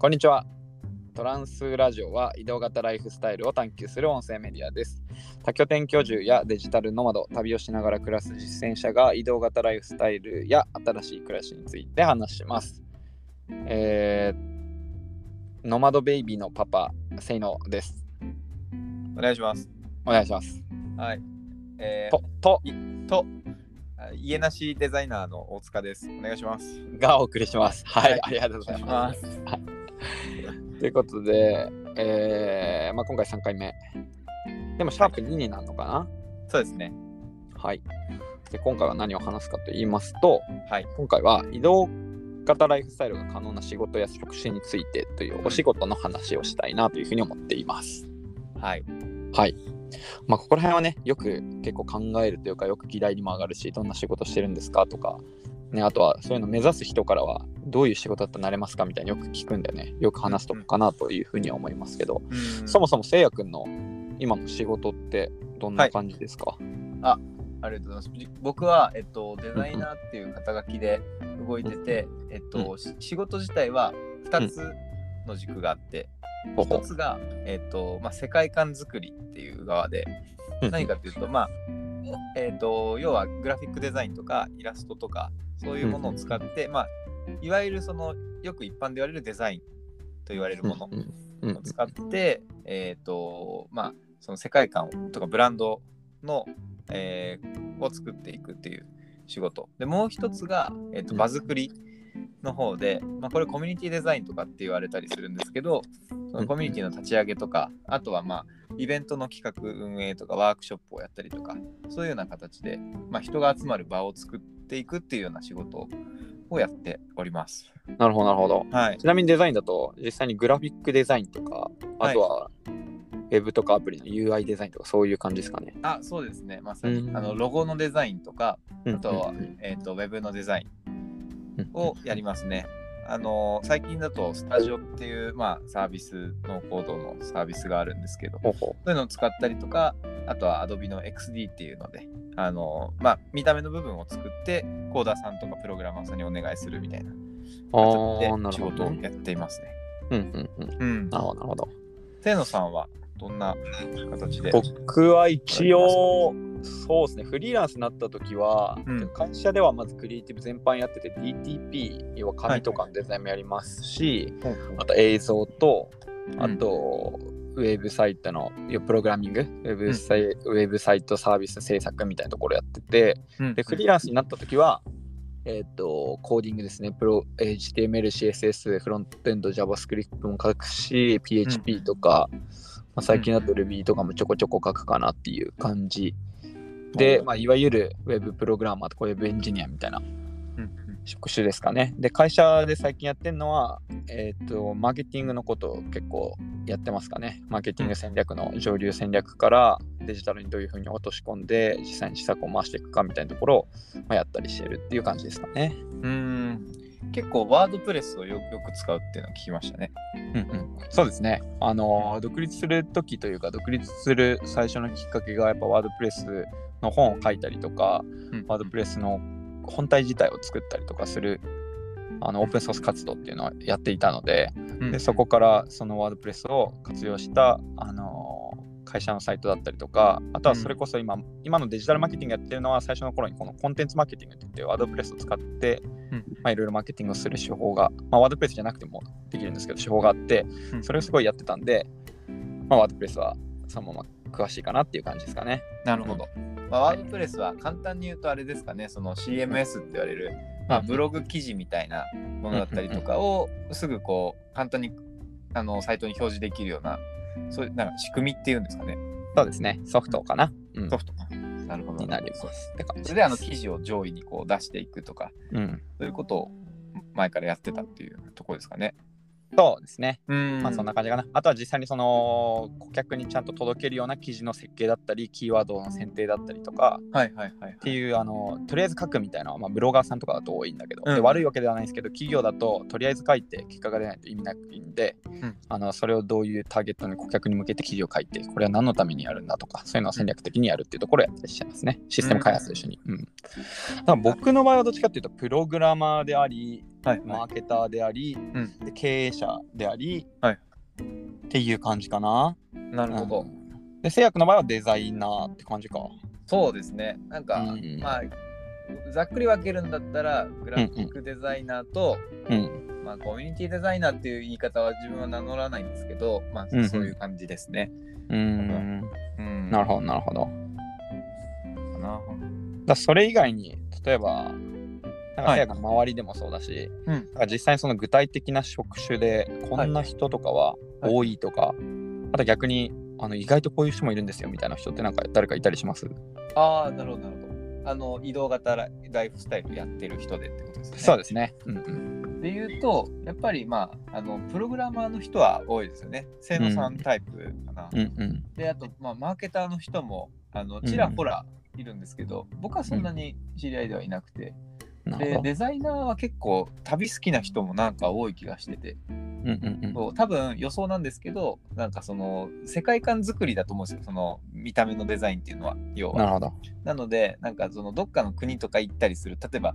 こんにちは。トランスラジオは移動型ライフスタイルを探求する音声メディアです。多拠点居住やデジタルノマド、旅をしながら暮らす実践者が移動型ライフスタイルや新しい暮らしについて話します。えー、ノマドベイビーのパパ、セイノです。お願いします。お願いします。はい。えと、と、ー、と、あ家なしデザイナーの大塚です。お願いします。がお送りします。はい、はいありがとうございます。す。ということで、えーまあ、今回3回目。でも、シャープ2になるのかな、そうですね。はい。で今回は何を話すかと言いますと、はい。今回は移動型ライフスタイルが可能な仕事や職種についてというお仕事の話をしたいなというふうに思っています。はい。はい。まあ、ここら辺はね、よく結構考えるというか、よく議題にも上がるし、どんな仕事してるんですかとか、ね、あとはそういうの目指す人からは、どういう仕事だったらなれますかみたいによく聞くんでね、よく話すとこかなというふうには思いますけど、うん。そもそもせいやくんの今の仕事ってどんな感じですか、ありがとうございます。じ僕は、えっと、デザイナーっていう肩書きで動いてて、えっと、し仕事自体は2つの軸があって、ほほ1つが、えっと、まあ、世界観作りっていう側で、何かっていうと、まあ、えっ、と、要はグラフィックデザインとかイラストとか、そういうものを使って、まあ、いわゆるその、よく一般で言われるデザインと言われるものうんうんを使って、えっ、と、まあ、その世界観とかブランドの、えーを作っていくっていう仕事。で、もう一つが、えっ、と、うん。場作りの方で、まあ、これコミュニティデザインとかって言われたりするんですけど、そのコミュニティの立ち上げとか、あとはまあ、イベントの企画運営とかワークショップをやったりとかそういうような形で、まあ、人が集まる場を作っていくっていうような仕事をやっております。なるほど、なるほど。はい。ちなみにデザインだと、実際にグラフィックデザインとか、あとは、ウェブとかアプリの UI デザインとか、そういう感じですかね。あ、そうですね。まさに、うんあのロゴのデザインとか、ああとは、えっ、と、ウェブのデザインをやりますね。あの最近だとスタジオっていう、まあ、サービスのコードのサービスがあるんですけど、そういうのを使ったりとか、あとは Adobe の XD っていうので、あのまあ、見た目の部分を作って、コーダーさんとかプログラマーさんにお願いするみたいなう。ああ、な形で仕るほど、ね。事をやっていますね。うんうんうん。うんな。るほど、なるほど。清野さんは？どんな形で？僕は一応、そうですね、フリーランスになった時は、うん。会社ではまずクリエイティブ全般やってて、DTP、要は紙とかのデザインもやりますし、あと映像と、あと、ウェブサイトのプログラミング、ウェブサイ、ウェブサイトサービス制作みたいなところやってて、うん。で、フリーランスになった時は、えっ、と、コーディングですね。プロ、HTML、CSS、フロントエンド、JavaScript も書くし、PHP とか、まあ、最近だと Ruby とかもちょこちょこ書くかなっていう感じ。で、まあ、いわゆる Web プログラマーとか Web エンジニアみたいなうん職種ですかね。で、会社で最近やってるのは、えっ、と、マーケティングのことを結構やってますかね。マーケティング戦略の上流戦略からデジタルにどういうふうに落とし込んで、実際に施策を回していくかみたいなところを、まあ、やったりしてるっていう感じですかね。うん結構ワードプレスをよよく使うっていうのを聞きましたね。うんうん、そうですね。あのー独立する時というか、独立する最初のきっかけが、やっぱワードプレスの本を書いたりとか、ワードプレスの本体自体を作ったりとかするあのオープンソース活動っていうのをやっていたのででそこからそのワードプレスを活用した、あのー会社のサイトだったりとかあとはそれこそ今,、今のデジタルマーケティングやってるのは最初の頃にこのコンテンツマーケティングって言ってワードプレスを使って、うん。まあ、いろいろマーケティングをする手法が、まあ、ワードプレスじゃなくてもできるんですけど手法があってうん。それをすごいやってたんで、まあ、ワードプレスはそのまま詳しいかなっていう感じですかね。なるほど。まあ、ワードプレスは簡単に言うとあれですかね、その CMS って言われる、まあ、ブログ記事みたいなものだったりとかをすぐこう簡単にあのサイトに表示できるような、そういうなんか仕組みっていうんですかね、そうですねソフトかな、うんソフトか。なるほど。になりますって感じそれであの記事を上位にこう出していくとか、うん、そういうことを前からやってたっていうところですかね。そうですね。うんまあそんな感じかな。あとは実際にその顧客にちゃんと届けるような記事の設計だったり、キーワードの選定だったりとかはいはいはい。っていう、あのとりあえず書くみたいなまあ、ブロガーさんとかだと多いんだけど、うんで悪いわけではないんですけど、企業だととりあえず書いて結果が出ないと意味ないんで、んあのそれをどういうターゲットに顧客に向けて記事を書いて、これは何のためにやるんだとか、そういうのを戦略的にやるっていうところをやったりしてますね。システム開発と一緒に。うんだから僕の場合はどっちかっていうと、プログラマーであり、はいマーケターであり、んで経営者であり、はいっていう感じかな。なるほど、うんで、製薬の場合はデザイナーって感じか。そうですねなんか、うんまあざっくり分けるんだったらグラフィックデザイナーと、うん。まあ、コミュニティデザイナーっていう言い方は自分は名乗らないんですけど、まあ、うんうんそういう感じですね。うーん。うんなるほど、なるほど。だそれ以外に、例えば、なんかはい製薬の周りでもそうだし、うんなんか実際にその具体的な職種で、こんな人とかははい多いとか、あと逆に、あの意外とこういう人もいるんですよみたいな人ってなんか誰かいたりします？ああ、なるほど、なるほど。あの、移動型ラライフスタイルやってる人でってことですね。そうですね。うんうん。でいうと、やっぱり、まあ、あの、プログラマーの人は多いですよね。清野さんタイプかな。うんうん。で、あと、まあ、マーケターの人も、あの、ちらほらいるんですけど、僕はそんなに知り合いではいなくて、で、なるほど。デザイナーは結構旅好きな人もなんか多い気がしてて、うんうんうん。多分予想なんですけどなんかその世界観作りだと思うんですよその見た目のデザインっていうのは要はなるほど。なのでなんかそのどっかの国とか行ったりする例えば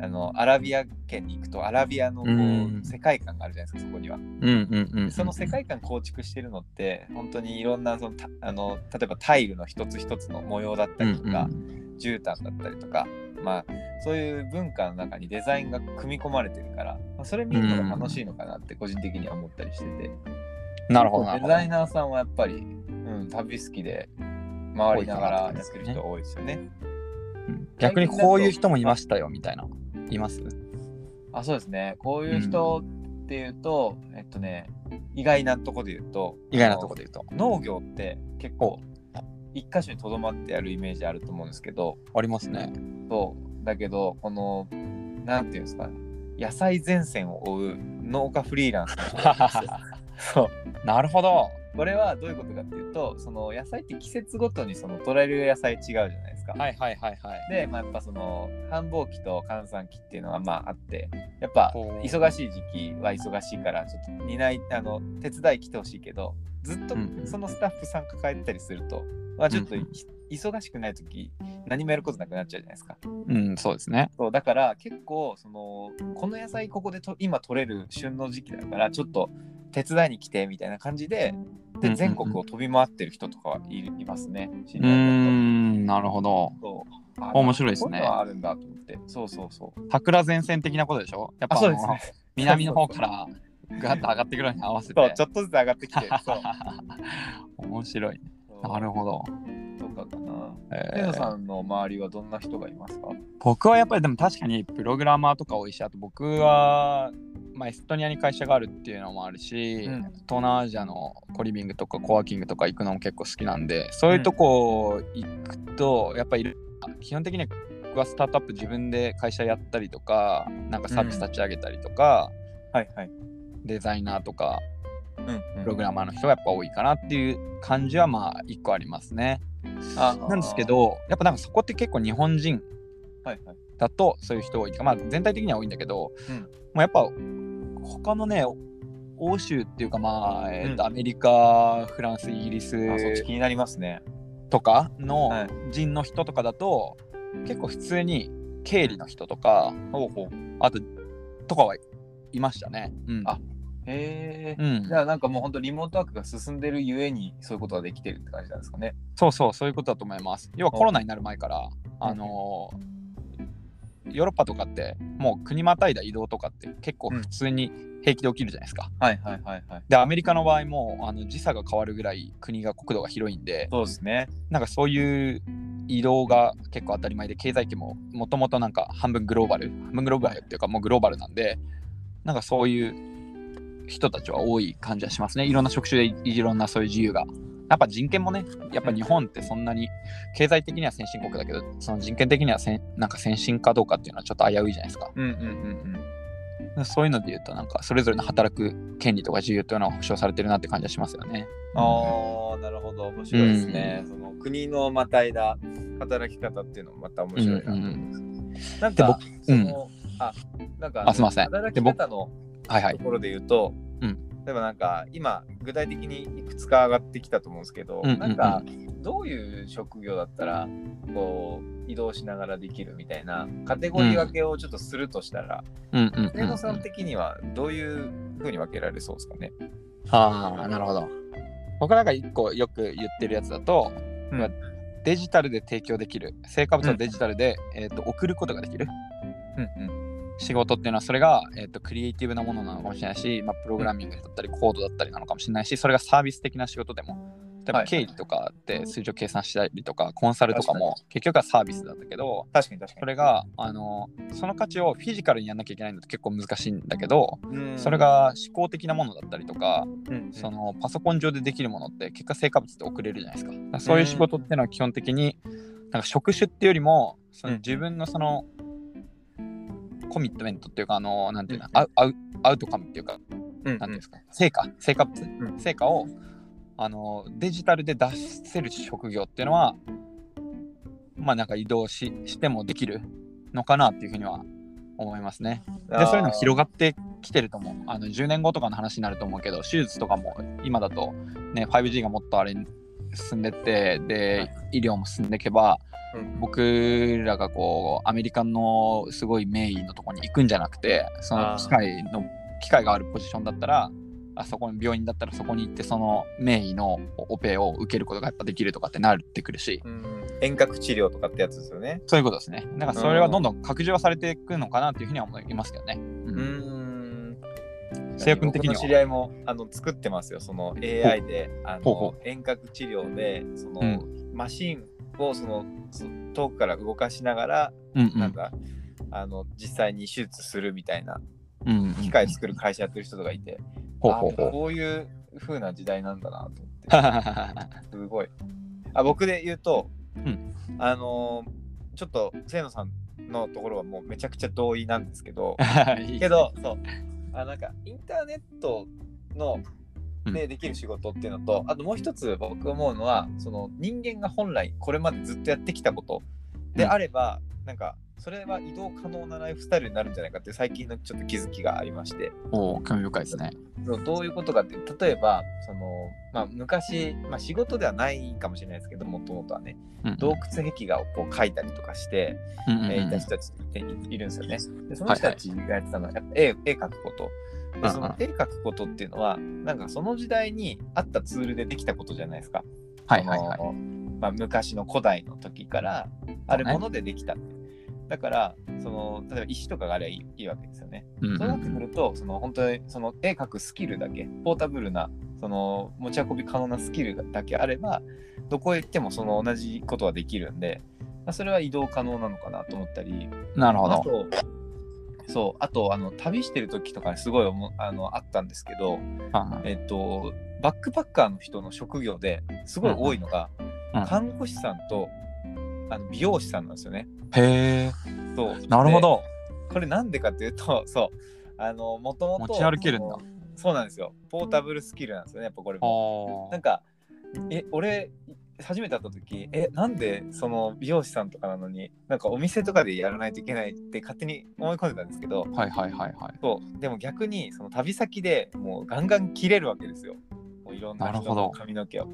あのアラビア圏に行くとアラビアのこううん世界観があるじゃないですかそこにはうんうんうん。その世界観構築してるのって本当にいろんなそのたあの例えばタイルの一つ一つの模様だったりとか、絨毯だったりとかまあそういう文化の中にデザインが組み込まれてるから、まあ、それ見るのが楽しいのかなって個人的には思ったりしてて、なるほどなるほどデザイナーさんはやっぱり、うん、旅好きで回りながらやってる人が多いですよね。うん逆にこういう人もいましたよみたいな。います？あそうですねこういう人っていうと、えっとね意外なとこで言うと意外なところで言うと。農業って結構一箇所にとどまってやるイメージあると思うんですけどありますね。そうだけどこのなんていうんですか野菜前線を追う農家フリーランスの人がいるんですよそうなるほど。これはどういうことかっていうとその野菜って季節ごとにその取れる野菜違うじゃないですか。はいはいはいはい。で、まあ、やっぱその繁忙期と閑散期っていうのはまああってやっぱ忙しい時期は忙しいからちょっと担いあの手伝い来てほしいけどずっとうんそのスタッフさん抱えてたりすると、まあ、ちょっと、うん忙しくない時何もやることなくなっちゃうじゃないですか。うん、そうですね。そうだから結構そのこの野菜ここでと今取れる旬の時期だからちょっと手伝いに来てみたいな感じでで全国を飛び回ってる人とかはいるいますね。知うーり合いだん、なるほど。とそうあ面白いですねあるんだと思って。そうそうそう。桜前線的なことでしょ？やっぱそうですね。南の方からガッと上がってくるのに合わせて。そう、ちょっとずつ上がってきて。そう。面白い。そうなるほど。とかかな。えーさんの周りはどんな人がいますか？僕はやっぱりでも確かにプログラマーとか多いし、あと僕は、まあ、エストニアに会社があるっていうのもあるし、うん東南アジアのコリビングとかコワーキングとか行くのも結構好きなんで、そういうとこ行くと、やっぱり基本的には僕はスタートアップ自分で会社やったりとか、なんかサービス立ち上げたりとか、はいはい。デザイナーとか、うん、プログラマーの人がやっぱ多いかなっていう感じはまあ一個ありますね。あなんですけ、ど、やっぱなんかそこって結構日本人はいはい。だとそういう人多いか、まあ全体的には多いんだけど、うんもうやっぱ他のね、欧州っていうかまあ、えーとうんアメリカ、フランス、イギリスあ、そっち気になりますね。とかのはい人の人とかだと、結構普通に経理の人とか、ほうほう。あととかはいましたね。うん。あへえ。うんじ、ゃあなんかもう本当リモートワークが進んでるゆえにそういうことができてるって感じなんですかね。そうそう、そういうことだと思います。要はコロナになる前から、あのーヨーロッパとかって、もう国またいだ移動とかって結構普通に平気で起きるじゃないですか。はいはいはいはい。で、アメリカの場合もあの時差が変わるぐらい国が国土が広いんで、そうですね。なんかそういう移動が結構当たり前で、経済圏ももともとなんか半分グローバル、半分グローバルっていうかもうグローバルなんで、なんかそういう人たちは多い感じはしますね。いろんな職種でいろんなそういう自由が。やっぱ人権もね、やっぱ日本ってそんなに経済的には先進国だけど、その人権的にはせんなんか先進かどうかっていうのはちょっと危ういじゃないですか。うんうんうんうん。そういうので言うと、なんかそれぞれの働く権利とか自由というのは保障されてるなって感じはしますよね。ああ、なるほど。面白いですね。その国のまたいだ働き方っていうのもまた面白いなと思います。なんかで僕、その、あ、なんかあすいません働き方のと。ころで言うと、うん。例えばなんか今具体的にいくつか上がってきたと思うんですけど、うんうんうん。なんかどういう職業だったらこう移動しながらできるみたいなカテゴリー分けをちょっとするとしたら、うんうん、上野さん的にはどういうふうに分けられそうですかね？ああ、なるほど。僕なんか一個よく言ってるやつだと、うん。デジタルで提供できる、成果物をデジタルで、えー、と送ることができる。うんうん仕事っていうのは、それが、えー、とクリエイティブなものなのかもしれないし、まあ、プログラミングだったり、コードだったりなのかもしれないし、それがサービス的な仕事でも、例えばはい。経理とかって数字を計算したりとか、コンサルとかも結局はサービスだったけど、確かに確かに。それがあのその価値をフィジカルにやんなきゃいけないのって結構難しいんだけど、うん。それが思考的なものだったりとか、うん。そのパソコン上でできるものって結果成果物って送れるじゃないですか。そういう仕事っていうのは基本的になんか職種っていうよりもそのうん。自分のそのコミットメントっていうかあのなんていうの、うん。アウアウトカムっていうかうん。なんていうんですか成果成果物、ん。成果をあのデジタルで出せる職業っていうのはまあなんか移動ししてもできるのかなっていうふうには思いますね。でそういうの広がってきてると思う。あの10年後とかの話になると思うけど、手術とかも今だと、ね、5G がもっとあれに進んでって、で、医療も進んでいけば、うん僕らがこう、アメリカのすごい名医のとこに行くんじゃなくて、その機械の、機械があるポジションだったら、あそこの病院だったらそこに行ってその名医のオペを受けることがやっぱできるとかってなってくるし、うん遠隔治療とかってやつですよね。そういうことですね。だからそれはどんどん拡充はされていくのかなっていうふうには思いますけどね。ううんん。制約知り合いもあの作ってますよ。その AI であの遠隔治療でその、うんマシンをそのそ遠くから動かしながら、うんうんなんかあの実際に手術するみたいな機械作る会社やってる人とかいて、うほうほう。こういう風な時代なんだなと思って。すごい。あ僕で言うと、うんあのーちょっと清野さんのところはもうめちゃくちゃ同意なんですけど けどそうあなんかインターネットのうんでできる仕事っていうのと、あともう一つ僕思うのはその人間が本来これまでずっとやってきたことであれば、なんかそれは移動可能なライフスタイルになるんじゃないかって最近のちょっと気づきがありましておお、興味深いですね。どういうことかっていう例えばその、まあ、昔、まあ、仕事ではないかもしれないですけどもともとはねうん洞窟壁画をこう描いたりとかして、うんうんうんえーいた人たちっていいるんですよね。でその人たちがやってたのはやっぱ絵絵描くこと。でその絵描くことっていうのはなんかその時代にあったツールでできたことじゃないですか。はいはいはいまあ、昔の古代の時からあるものでできた。だからその例えば石とかがあればいいいいわけですよね。うんうんそうなってくると、その本当にその絵描くスキルだけ、ポータブルな、その持ち運び可能なスキルだけあれば、どこへ行ってもその同じことはできるんで、まあ、それは移動可能なのかなと思ったり、なるほど。あと、そう、あと、あの旅してる時とかにすごい思あのあったんですけど、はえっと、バックパッカーの人の職業ですごい多いのが、うん看護師さんとあの美容師さんなんですよね。いへえ、そうなるほど。これなんでかっていうと、そう、あの、もともと。持ち歩けるんだそうなんですよ。ポータブルスキルなんですよね、やっぱこれも。あなんか、え、俺、初めて会った時、え、なんでその美容師さんとかなのに、なんかお店とかでやらないといけないって勝手に思い込んでたんですけど、はいはいはいはい。そう、でも逆に、その旅先でもうガンガン切れるわけですよ。もういろんな人の髪の毛を。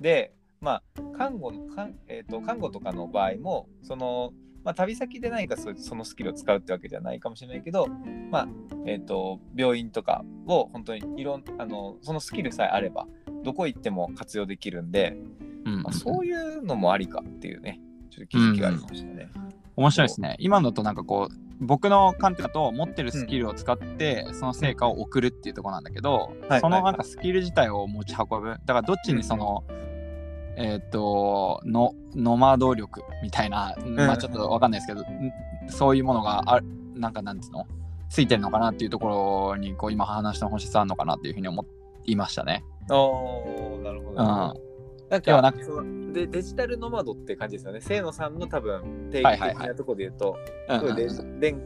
で、まあ、看護の、かんえー、と看護とかの場合も、その、まあ、旅先で何かそそのスキルを使うってわけじゃないかもしれないけど、まあえー、と病院とかを本当にいろんあのそのスキルさえあればどこ行っても活用できるんで、うんうんまあ、そういうのもありかっていうねちょっと気づきがありましたね。面白いですね。今のだとなんかこう、僕の観点だと持ってるスキルを使ってその成果を送るっていうところなんだけど、はいそのなんかスキル自体を持ち運ぶ。だからどっちにその、えっ、との、ノマド力みたいな、まあちょっとわかんないですけど、んそういうものがある、なんかなんつうの？ついてるのかなっていうところにこう今話の本質あるのかなっていうふうに思いましたね。おーなるほど。うん。なんかかそのでデジタルノマドって感じですよね。清野さんの多分定義的なところで言うと、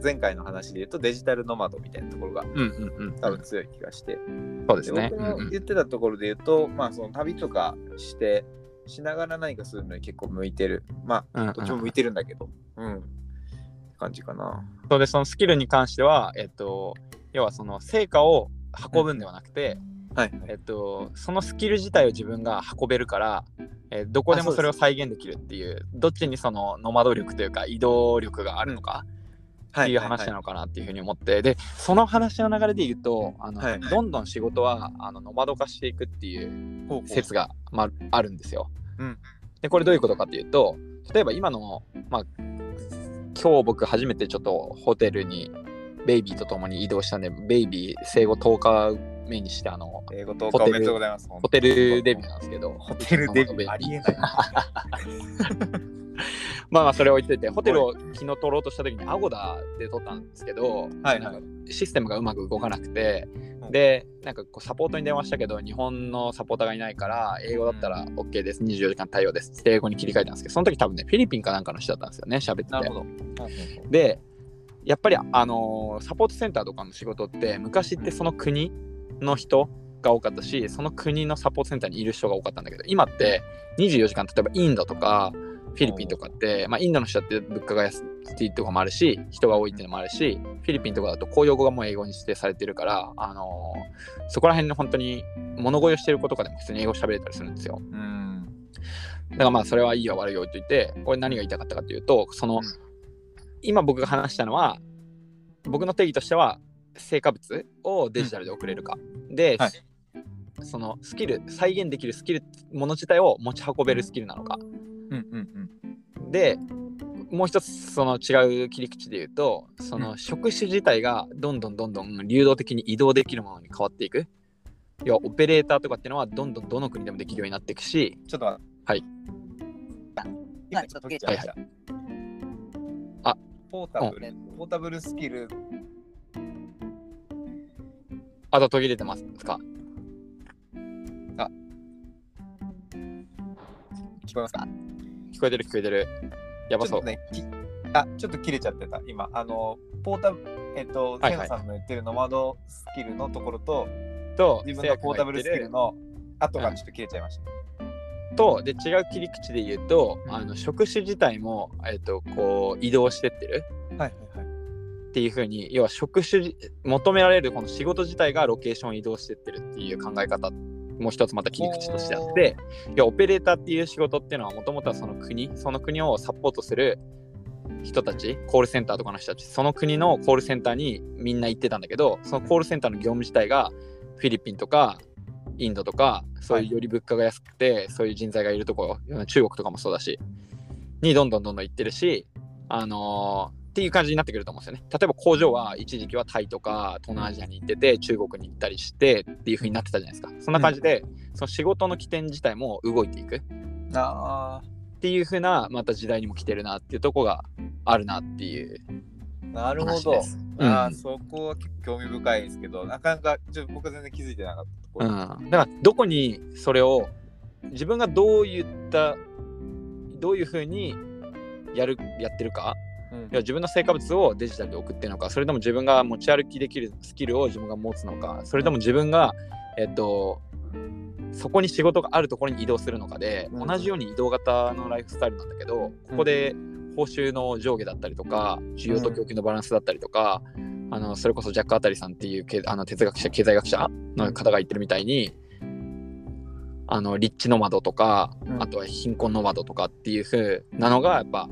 前回の話で言うとデジタルノマドみたいなところがうんうんうん。多分強い気がして。そうですね。で僕のうんうん言ってたところで言うと、まあその旅とかしてしながら何かするのに結構向いてる。まうんうんあどっちも向いてるんだけど、うん。感じかな。そうでそのスキルに関しては、えっと、要はその成果を運ぶんではなくて、はい。えっと、そのスキル自体を自分が運べるから、えーどこでもそれを再現できるっていうどっちにそのノマド力というか移動力があるのかっていう話なのかなっていうふうに思って、でその話の流れで言うとあの、はい。どんどん仕事はあのノマド化していくっていう説が、まあ、あるんですよ。うん。でこれどういうことかっていうと例えば今の、まあ、今日僕初めてちょっとホテルにベイビーと共に移動したんでベイビー生後10日目にしてあの英語おめでとうございます。ホテルデビューなんですけどホテルデビューありえない。まあまあそれ置いといてホテルを昨日取ろうとした時にアゴダで取ったんですけど、はいなんかシステムがうまく動かなくて、うんでなんかこうサポートに電話したけど日本のサポーターがいないから英語だったら OK です24時間対応ですって英語に切り替えたんですけどその時多分ねフィリピンかなんかの人だったんですよね喋っててなるほど。でやっぱりあのーサポートセンターとかの仕事って昔ってその国の人が多かったしその国のサポートセンターにいる人が多かったんだけど今って24時間例えばインドとかフィリピンとかって、まあ、インドの人って物価が安いとかもあるし人が多いっていうのもあるしフィリピンとかだと公用語がもう英語に指定されてるから、あのーそこら辺の本当に物乞いをしてる子とかでも普通に英語喋れたりするんですよ。うん。だからまあそれはいいや悪いや置いといてこれ何が言いたかったかというとその、うん今僕が話したのは僕の定義としては成果物をデジタルで送れるか、で、はいそのスキル再現できるスキルもの自体を持ち運べるスキルなのかうんうんうん。でもう一つその違う切り口で言うとその職種自体がどんどんどんどん流動的に移動できるものに変わっていく要はオペレーターとかっていうのはどんどんどの国でもできるようになっていくしちょっと。はい。今ちょっと途切れちゃいました。あポータブル、ポータブルスキル。あと途切れてますか？聞こえますか？聞こえてる聞こえてる。やばそう。ちょっとね、きあ、ちょっと切れちゃってた。今、あの、ポータブル、えっと、はいさんの言ってるノマドスキルのところと、と自分のポータブルスキルの後がちょっと切れちゃいました。とで違う切り口で言うと、うんあの職種自体も、えっとこう移動してってる。っていう風に要は職種求められるこの仕事自体がロケーション移動してってるっていう考え方もう一つまた切り口としてあって要はオペレーターっていう仕事っていうのはもともとはその国その国をサポートする人たちコールセンターとかの人たちその国のコールセンターにみんな行ってたんだけどそのコールセンターの業務自体がフィリピンとかインドとかそういうより物価が安くて、そういう人材がいるところ中国とかもそうだしにどんどんどんどん行ってるしあのーっていう感じになってくると思うんですよね。例えば工場は一時期はタイとか東南アジアに行ってて中国に行ったりしてっていう風になってたじゃないですか。そんな感じで、その仕事の起点自体も動いていくっあていう風なまた時代にも来てるなっていうとこがあるなっていうあ、なるほどあーそこは結構興味深いですけど、なかなかちょっと僕は全然気づいてなかったところ。うん、だからどこにそれを自分がどういったどういう風にやるやってるかうん。要は自分の成果物をデジタルで送ってるのかそれとも自分が持ち歩きできるスキルを自分が持つのかそれとも自分がえっとそこに仕事があるところに移動するのかで、うん同じように移動型のライフスタイルなんだけどここで報酬の上下だったりとか需要と供給のバランスだったりとか、あのそれこそジャック・アタリさんっていうけあの哲学者経済学者の方が言ってるみたいにあの立地ノマドとか、うん。あとは貧困ノマドとかっていう風なのがやっぱ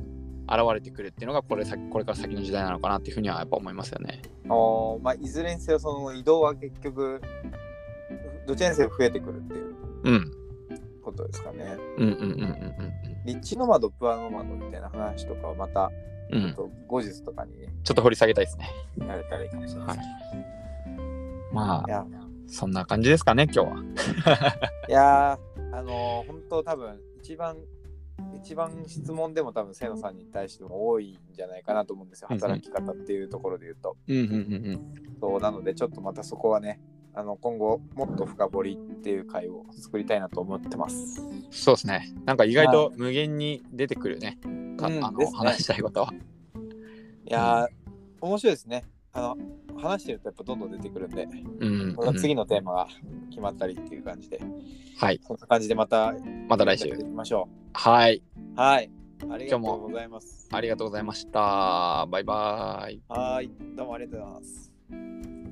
現れてくるっていうのがこれ先これから先の時代なのかなっていうふうにはやっぱ思いますよね。おーまあ、いずれにせよその移動は結局どちらにせよ増えてくるっていううん。ことですかね。うんうんうんうん立地ノマド、プアノマドみたいな話とかはまた、うん。後日とかにね、ちょっと掘り下げたいですね。やれたらいいかもしれないはですい。まあ、そんな感じですかね、今日は。いやーあのー本当多分一番、一番質問でも多分、瀬野さんに対しても多いんじゃないかなと思うんですよ。働き方っていうところで言うと。そうなので、ちょっとまたそこはね、あの今後もっと深掘りっていう回を作りたいなと思ってます。うん。そうですね。なんか意外と無限に出てくるね。かうんあのですね話したいことは。いやー、面白いですね。あの話してるとやっぱどんどん出てくるんで、うん、うん。次のテーマが決まったりっていう感じで、はい。そんな感じでまたまた来週やって。いきましょはい。う。はい。ありがとうございます。ありがとうございました。バイバイ。はい。どうもありがとうございます。